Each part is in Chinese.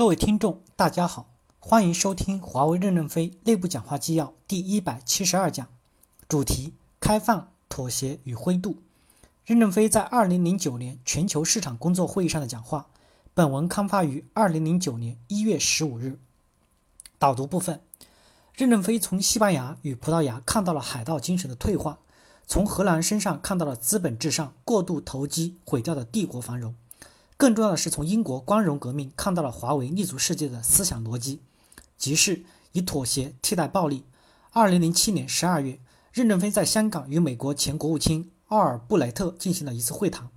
各位听众，大家好，欢迎收听华为任正非内部讲话纪要第一百七十二讲，主题：开放、妥协与灰度。任正非在二零零九年全球市场工作会议上的讲话。本文刊发于二零零九年一月十五日。导读部分：任正非从西班牙与葡萄牙看到了海盗精神的退化，从荷兰身上看到了资本至上、过度投机毁掉的帝国繁荣。更重要的是，从英国光荣革命看到了华为立足世界的思想逻辑，即是以妥协替代暴力。二零零七年十二月，任正非在香港与美国前国务卿奥尔布莱特进行了一次会谈。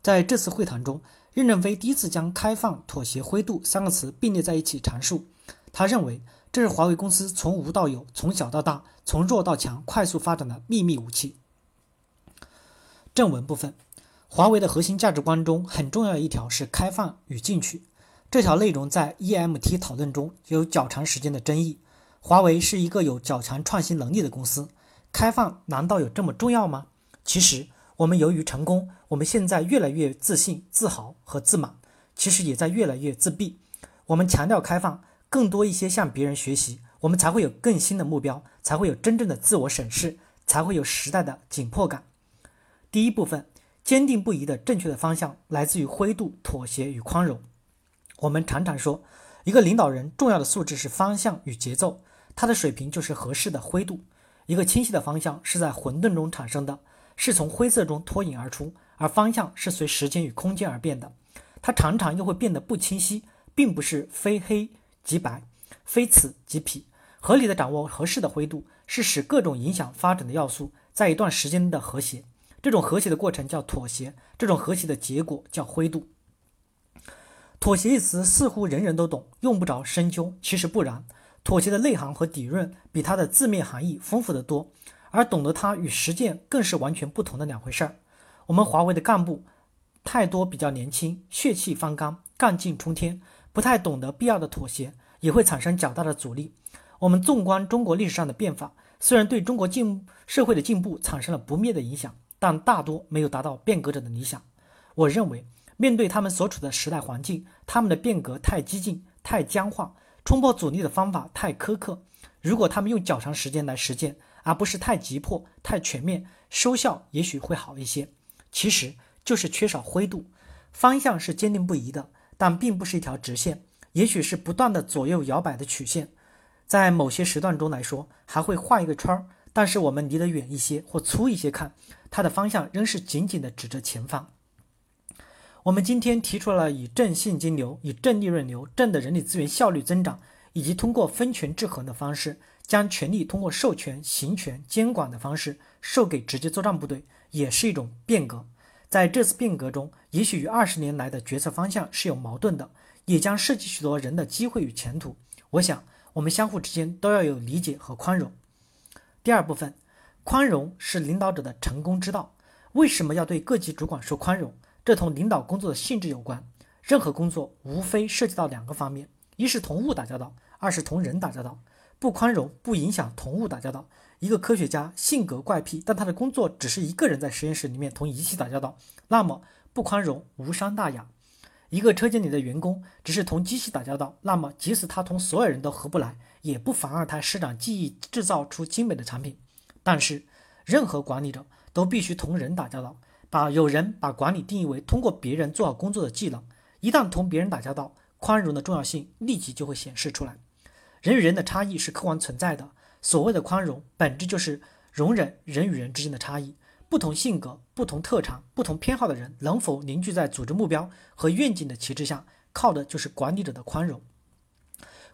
在这次会谈中，任正非第一次将开放、妥协、灰度三个词并列在一起阐述。他认为，这是华为公司从无到有、从小到大、从弱到强快速发展的秘密武器。正文部分。华为的核心价值观中很重要一条是开放与进取，这条内容在 EMT 讨论中有较长时间的争议。华为是一个有较强创新能力的公司，开放难道有这么重要吗？其实，我们由于成功，我们现在越来越自信、自豪和自满，其实也在越来越自闭。我们强调开放，更多一些向别人学习，我们才会有更新的目标，才会有真正的自我审视，才会有时代的紧迫感。第一部分。坚定不移的正确的方向来自于灰度、妥协与宽容。我们常常说，一个领导人重要的素质是方向与节奏，他的水平就是合适的灰度。一个清晰的方向是在混沌中产生的，是从灰色中脱颖而出，而方向是随时间与空间而变的。它常常又会变得不清晰，并不是非黑即白，非此即彼。合理的掌握合适的灰度，是使各种影响发展的要素在一段时间的和谐。这种和谐的过程叫妥协，这种和谐的结果叫灰度。妥协一词似乎人人都懂，用不着深究。其实不然，妥协的内涵和底蕴比它的字面含义丰富得多，而懂得它与实践更是完全不同的两回事儿。我们华为的干部太多比较年轻，血气方刚，干劲冲天，不太懂得必要的妥协，也会产生较大的阻力。我们纵观中国历史上的变法，虽然对中国进社会的进步产生了不灭的影响。但大多没有达到变革者的理想。我认为，面对他们所处的时代环境，他们的变革太激进、太僵化，冲破阻力的方法太苛刻。如果他们用较长时间来实践，而不是太急迫、太全面，收效也许会好一些。其实就是缺少灰度，方向是坚定不移的，但并不是一条直线，也许是不断的左右摇摆的曲线。在某些时段中来说，还会画一个圈儿。但是我们离得远一些或粗一些看，它的方向仍是紧紧地指着前方。我们今天提出了以正现金流、以正利润流、正的人力资源效率增长，以及通过分权制衡的方式，将权力通过授权、行权、监管的方式授给直接作战部队，也是一种变革。在这次变革中，也许与二十年来的决策方向是有矛盾的，也将涉及许多人的机会与前途。我想，我们相互之间都要有理解和宽容。第二部分，宽容是领导者的成功之道。为什么要对各级主管说宽容？这同领导工作的性质有关。任何工作无非涉及到两个方面：一是同物打交道，二是同人打交道。不宽容不影响同物打交道。一个科学家性格怪癖，但他的工作只是一个人在实验室里面同仪器打交道，那么不宽容无伤大雅。一个车间里的员工只是同机器打交道，那么即使他同所有人都合不来。也不妨碍他施展技艺，制造出精美的产品。但是，任何管理者都必须同人打交道。把有人把管理定义为通过别人做好工作的技能。一旦同别人打交道，宽容的重要性立即就会显示出来。人与人的差异是客观存在的。所谓的宽容，本质就是容忍人与人之间的差异。不同性格、不同特长、不同偏好的人能否凝聚在组织目标和愿景的旗帜下，靠的就是管理者的宽容。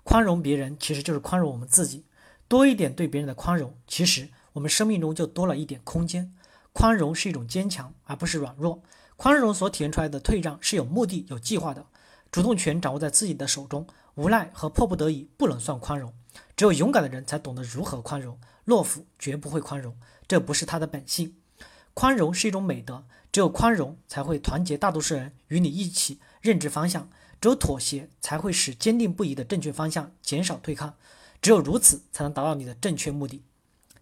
宽容别人其实就是宽容我们自己，多一点对别人的宽容，其实我们生命中就多了一点空间。宽容是一种坚强，而不是软弱。宽容所体现出来的退让是有目的、有计划的。主动权掌握在自己的手中，无奈和迫不得已不能算宽容。只有勇敢的人才懂得如何宽容，懦夫绝不会宽容，这不是他的本性。宽容是一种美德，只有宽容才会团结大多数人与你一起认知方向。只有妥协，才会使坚定不移的正确方向减少对抗。只有如此，才能达到你的正确目的。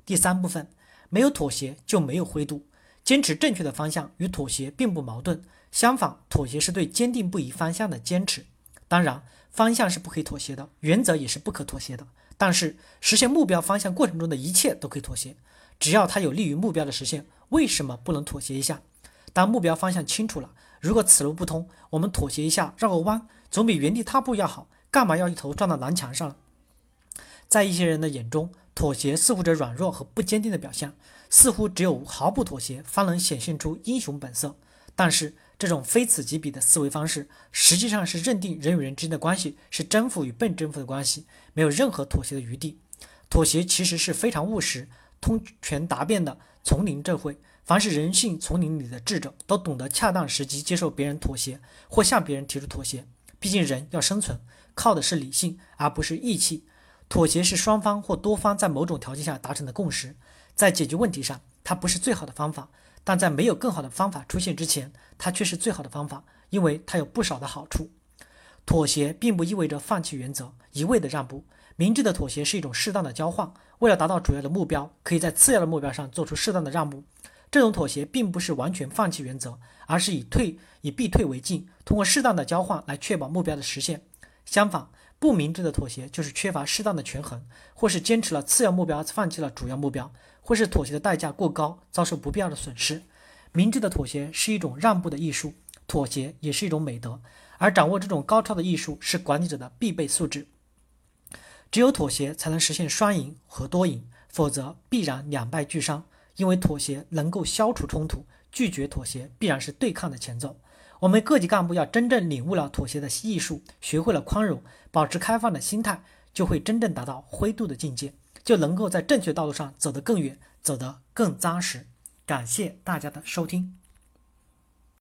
第三部分，没有妥协就没有灰度。坚持正确的方向与妥协并不矛盾，相反，妥协是对坚定不移方向的坚持。当然，方向是不可以妥协的，原则也是不可妥协的。但是，实现目标方向过程中的一切都可以妥协，只要它有利于目标的实现，为什么不能妥协一下？当目标方向清楚了，如果此路不通，我们妥协一下，绕个弯，总比原地踏步要好。干嘛要一头撞到南墙上？在一些人的眼中，妥协似乎着软弱和不坚定的表现，似乎只有毫不妥协，方能显现出英雄本色。但是，这种非此即彼的思维方式，实际上是认定人与人之间的关系是征服与被征服的关系，没有任何妥协的余地。妥协其实是非常务实、通权达变的丛林智慧。凡是人性丛林里的智者，都懂得恰当时机接受别人妥协，或向别人提出妥协。毕竟人要生存，靠的是理性，而不是义气。妥协是双方或多方在某种条件下达成的共识，在解决问题上，它不是最好的方法。但在没有更好的方法出现之前，它却是最好的方法，因为它有不少的好处。妥协并不意味着放弃原则，一味的让步。明智的妥协是一种适当的交换，为了达到主要的目标，可以在次要的目标上做出适当的让步。这种妥协并不是完全放弃原则，而是以退以避退为进，通过适当的交换来确保目标的实现。相反，不明智的妥协就是缺乏适当的权衡，或是坚持了次要目标，放弃了主要目标。或是妥协的代价过高，遭受不必要的损失。明智的妥协是一种让步的艺术，妥协也是一种美德。而掌握这种高超的艺术是管理者的必备素质。只有妥协才能实现双赢和多赢，否则必然两败俱伤。因为妥协能够消除冲突，拒绝妥协必然是对抗的前奏。我们各级干部要真正领悟了妥协的艺术，学会了宽容，保持开放的心态，就会真正达到灰度的境界。就能够在正确道路上走得更远，走得更扎实。感谢大家的收听。